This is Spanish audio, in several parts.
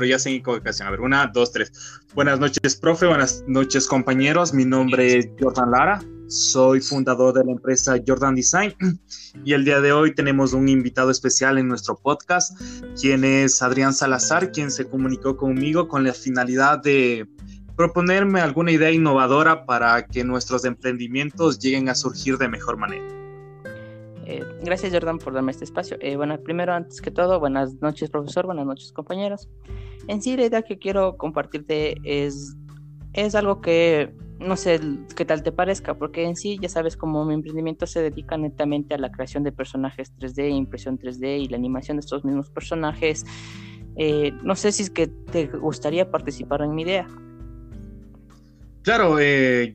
pero ya sé en equivocación. A ver, una, dos, tres. Buenas noches, profe. Buenas noches, compañeros. Mi nombre es Jordan Lara. Soy fundador de la empresa Jordan Design y el día de hoy tenemos un invitado especial en nuestro podcast, quien es Adrián Salazar, quien se comunicó conmigo con la finalidad de proponerme alguna idea innovadora para que nuestros emprendimientos lleguen a surgir de mejor manera. Eh, gracias Jordan por darme este espacio. Eh, bueno, primero, antes que todo, buenas noches profesor, buenas noches compañeros. En sí, la idea que quiero compartirte es, es algo que no sé qué tal te parezca, porque en sí ya sabes como mi emprendimiento se dedica netamente a la creación de personajes 3D, impresión 3D y la animación de estos mismos personajes. Eh, no sé si es que te gustaría participar en mi idea. Claro,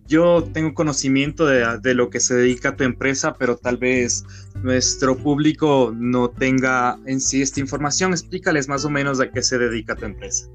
yo tengo conocimiento de, de, lo que se dedica a tu empresa, pero tal vez nuestro público no tenga en sí esta información. Explícales más o menos a qué se dedica tu empresa.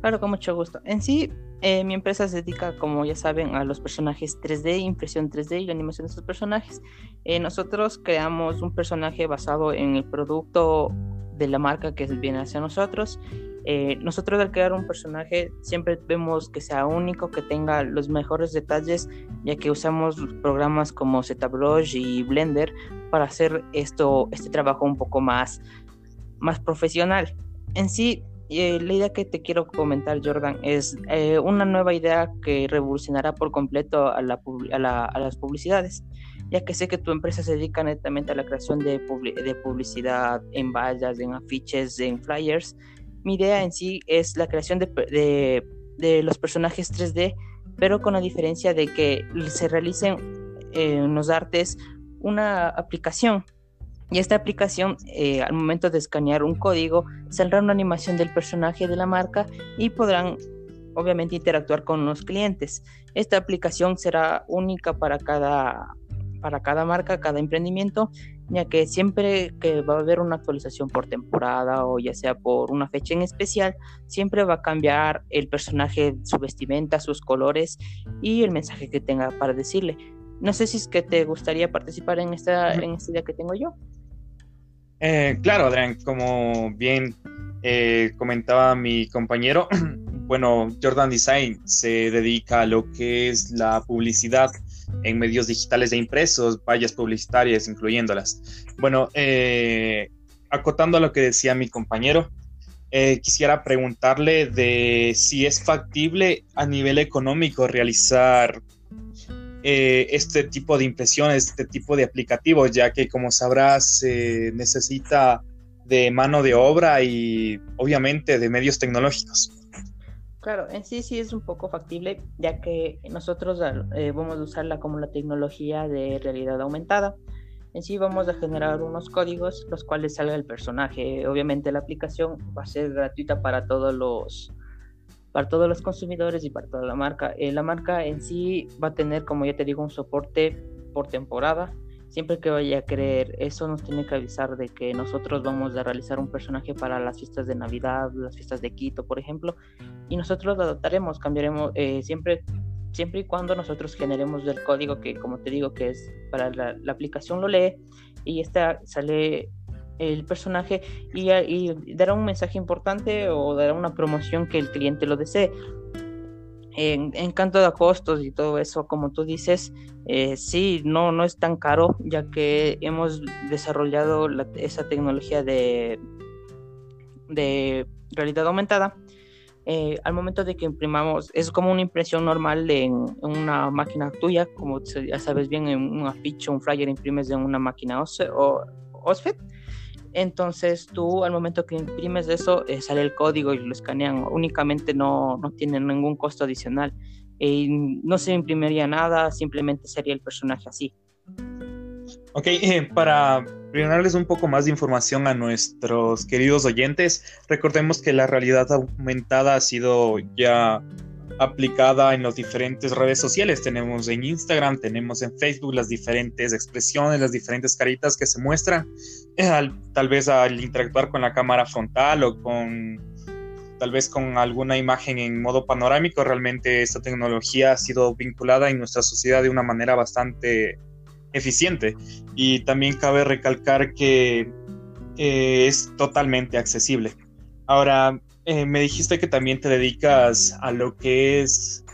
Claro, con mucho gusto. En sí, eh, mi empresa se dedica, como ya saben, a los personajes 3D, impresión 3D y animación de estos personajes. Eh, nosotros creamos un personaje basado en el producto de la marca que viene hacia nosotros. Eh, nosotros al crear un personaje siempre vemos que sea único, que tenga los mejores detalles, ya que usamos programas como ZBrush y Blender para hacer esto, este trabajo un poco más, más profesional. En sí, eh, la idea que te quiero comentar, Jordan, es eh, una nueva idea que revolucionará por completo a, la, a, las publicidades, ya que sé que tu empresa se dedica netamente a la creación de, publicidad en vallas, en afiches, en flyers. Mi idea en sí es la creación de, de, los personajes 3D, pero con la diferencia de que se realicen en los artes una aplicación y esta aplicación, eh, al momento de escanear un código, saldrá una animación del personaje de la marca y podrán obviamente interactuar con los clientes. Esta aplicación será única para cada, para cada marca, cada emprendimiento, ya que siempre que va a haber una actualización por temporada o ya sea por una fecha en especial, siempre va a cambiar el personaje, su vestimenta, sus colores y el mensaje que tenga para decirle. No sé si es que te gustaría participar en esta, en esta idea que tengo yo. Eh, claro, Adrián, como bien eh, comentaba mi compañero, bueno, Jordan Design se dedica a lo que es la publicidad en medios digitales e impresos, vallas publicitarias incluyéndolas. Bueno, eh, acotando a lo que decía mi compañero, quisiera preguntarle de si es factible a nivel económico realizar eh, este tipo de impresiones, este tipo de aplicativos, ya que como sabrás se necesita de mano de obra y obviamente de medios tecnológicos. Claro, en sí sí es un poco factible, ya que nosotros eh, vamos a usarla como la tecnología de realidad aumentada. En sí vamos a generar unos códigos los cuales salga el personaje. Obviamente la aplicación va a ser gratuita para todos los para todos los consumidores y para toda la marca. Eh, la marca en sí va a tener, como ya te digo, un soporte por temporada. Siempre que vaya a querer, eso nos tiene que avisar de que nosotros vamos a realizar un personaje para las fiestas de Navidad, las fiestas de Quito, por ejemplo, y nosotros lo adaptaremos, cambiaremos eh, siempre siempre y cuando nosotros generemos el código que, como te digo, que es para la, la aplicación lo lee y esta sale el personaje y, dará un mensaje importante o dará una promoción que el cliente lo desee. En, cuanto a costos y todo eso, como tú dices, eh, sí, no, no es tan caro, ya que hemos desarrollado esa tecnología de, de realidad aumentada. Eh, al momento de que imprimamos, es como una impresión normal en, una máquina tuya, como ya sabes bien, en un afiche, un flyer imprimes en una máquina OSFET entonces tú al momento que imprimes eso eh, sale el código y lo escanean. Únicamente no, no tienen ningún costo adicional. y no se imprimiría nada, simplemente sería el personaje así. Ok, eh, para brindarles un poco más de información a nuestros queridos oyentes, recordemos que la realidad aumentada ha sido ya aplicada en las diferentes redes sociales. Tenemos en Instagram, tenemos en Facebook las diferentes expresiones, las diferentes caritas que se muestran, tal vez al interactuar con la cámara frontal o con tal vez con alguna imagen en modo panorámico. Realmente esta tecnología ha sido vinculada en nuestra sociedad de una manera bastante eficiente. Y también cabe recalcar que es totalmente accesible. Ahora, eh, me dijiste que también te dedicas a lo que es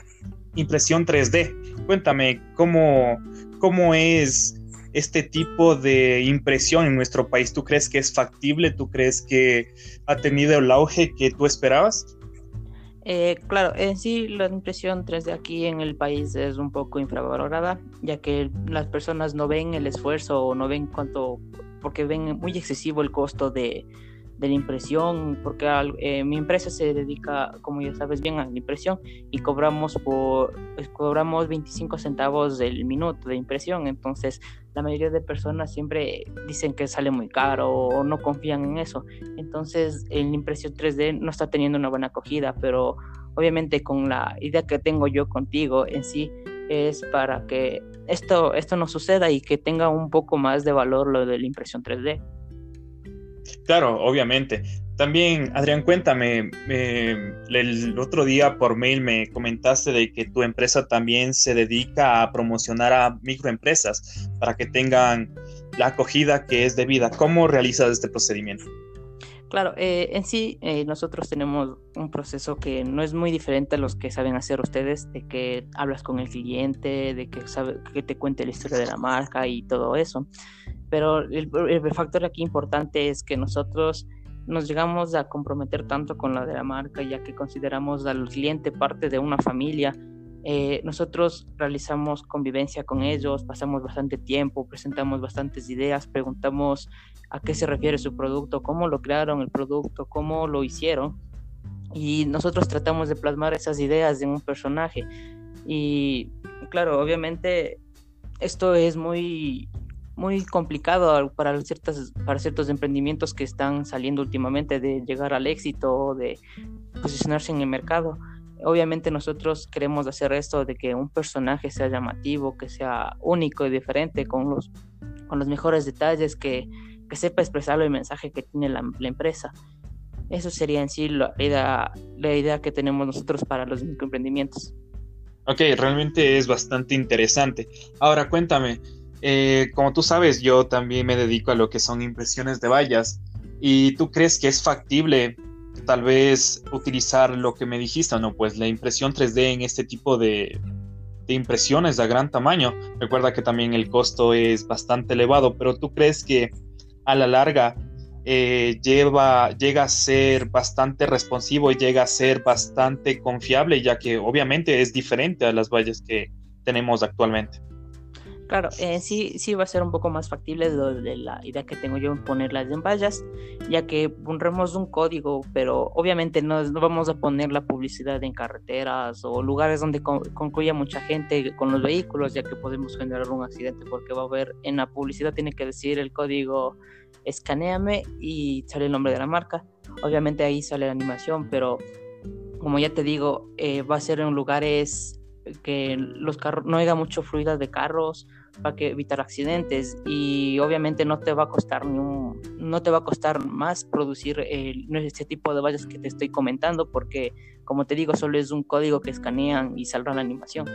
impresión 3D. Cuéntame, ¿cómo, cómo es este tipo de impresión en nuestro país? ¿Tú crees que es factible? ¿Tú crees que ha tenido el auge que tú esperabas? Eh, claro, en sí la impresión 3D aquí en el país es un poco infravalorada, ya que las personas no ven el esfuerzo o no ven cuánto, porque ven muy excesivo el costo de, de la impresión, porque eh, mi empresa se dedica, como ya sabes bien, a la impresión y cobramos por pues, cobramos 25 centavos del minuto de impresión, entonces la mayoría de personas siempre dicen que sale muy caro o no confían en eso. Entonces, la impresión 3D no está teniendo una buena acogida, pero obviamente con la idea que tengo yo contigo en sí es para que esto esto no suceda y que tenga un poco más de valor lo de la impresión 3D. Claro, obviamente. También, Adrián, cuéntame, el otro día por mail me comentaste de que tu empresa también se dedica a promocionar a microempresas para que tengan la acogida que es debida. ¿Cómo realizas este procedimiento? Claro, eh, en sí eh, nosotros tenemos un proceso que no es muy diferente a los que saben hacer ustedes, de que hablas con el cliente, de que, sabe, que te cuente la historia de la marca y todo eso. Pero el, factor aquí importante es que nosotros nos llegamos a comprometer tanto con la de la marca, ya que consideramos al cliente parte de una familia. Eh, nosotros realizamos convivencia con ellos, pasamos bastante tiempo, presentamos bastantes ideas, preguntamos a qué se refiere su producto, cómo lo crearon el producto, cómo lo hicieron. Y nosotros tratamos de plasmar esas ideas en un personaje. Y claro, obviamente esto es muy muy complicado para, ciertas, para ciertos emprendimientos que están saliendo últimamente de llegar al éxito, de posicionarse en el mercado. Obviamente nosotros queremos hacer esto de que un personaje sea llamativo, que sea único y diferente, con los, con los mejores detalles, que, que sepa expresar el mensaje que tiene la, empresa. Eso sería en sí la idea, la idea que tenemos nosotros para los microemprendimientos. Ok, realmente es bastante interesante. Ahora cuéntame, eh, como tú sabes, yo también me dedico a lo que son impresiones de vallas. ¿Y tú crees que es factible tal vez utilizar lo que me dijiste, no? Pues la impresión 3D en este tipo de, impresiones de gran tamaño. Recuerda que también el costo es bastante elevado, pero tú crees que a la larga eh, llega a ser bastante responsivo y llega a ser bastante confiable, ya que obviamente es diferente a las vallas que tenemos actualmente. Claro, eh, sí, sí va a ser un poco más factible de, la idea que tengo yo en ponerlas en vallas, ya que pondremos un código, pero obviamente no, no, vamos a poner la publicidad en carreteras o lugares donde concluya mucha gente con los vehículos, ya que podemos generar un accidente, porque va a haber en la publicidad tiene que decir el código escaneame y sale el nombre de la marca. Obviamente ahí sale la animación, pero como ya te digo, eh, va a ser en lugares que los carros no haya mucho fluido de carros para que evitar accidentes y obviamente no te va a costar ni no te va a costar más producir el, este tipo de vallas que te estoy comentando porque como te digo solo es un código que escanean y saldrá la animación.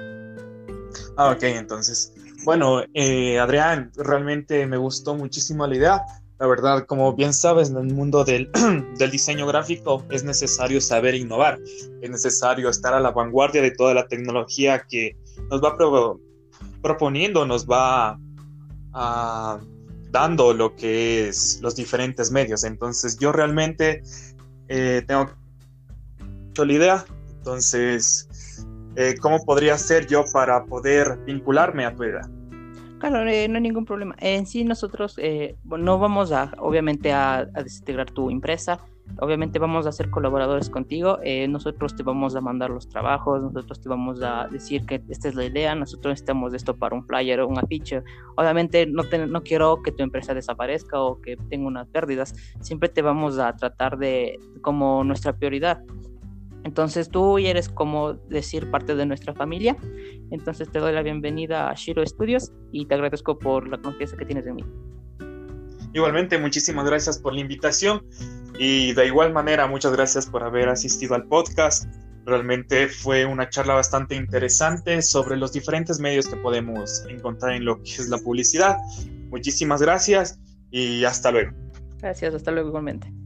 Ah ok entonces bueno eh, Adrián realmente me gustó muchísimo la idea. La verdad, como bien sabes, en el mundo del, diseño gráfico es necesario saber innovar, es necesario estar a la vanguardia de toda la tecnología que nos va proponiendo, nos va ah, dando lo que es los diferentes medios. Entonces yo realmente eh, tengo la idea, entonces, eh, ¿cómo podría ser yo para poder vincularme a tu idea? Claro, eh, no hay ningún problema. En sí nosotros no vamos a, obviamente, a, desintegrar tu empresa. Obviamente vamos a ser colaboradores contigo. Eh, nosotros te vamos a mandar los trabajos, nosotros te vamos a decir que esta es la idea, nosotros necesitamos esto para un flyer o un afiche. Obviamente no, no quiero que tu empresa desaparezca o que tenga unas pérdidas. Siempre te vamos a tratar de como nuestra prioridad. Entonces tú eres como decir parte de nuestra familia. Entonces te doy la bienvenida a Shiro Studios y te agradezco por la confianza que tienes en mí. Igualmente, muchísimas gracias por la invitación y de igual manera muchas gracias por haber asistido al podcast. Realmente fue una charla bastante interesante sobre los diferentes medios que podemos encontrar en lo que es la publicidad. Muchísimas gracias y hasta luego. Gracias, hasta luego igualmente.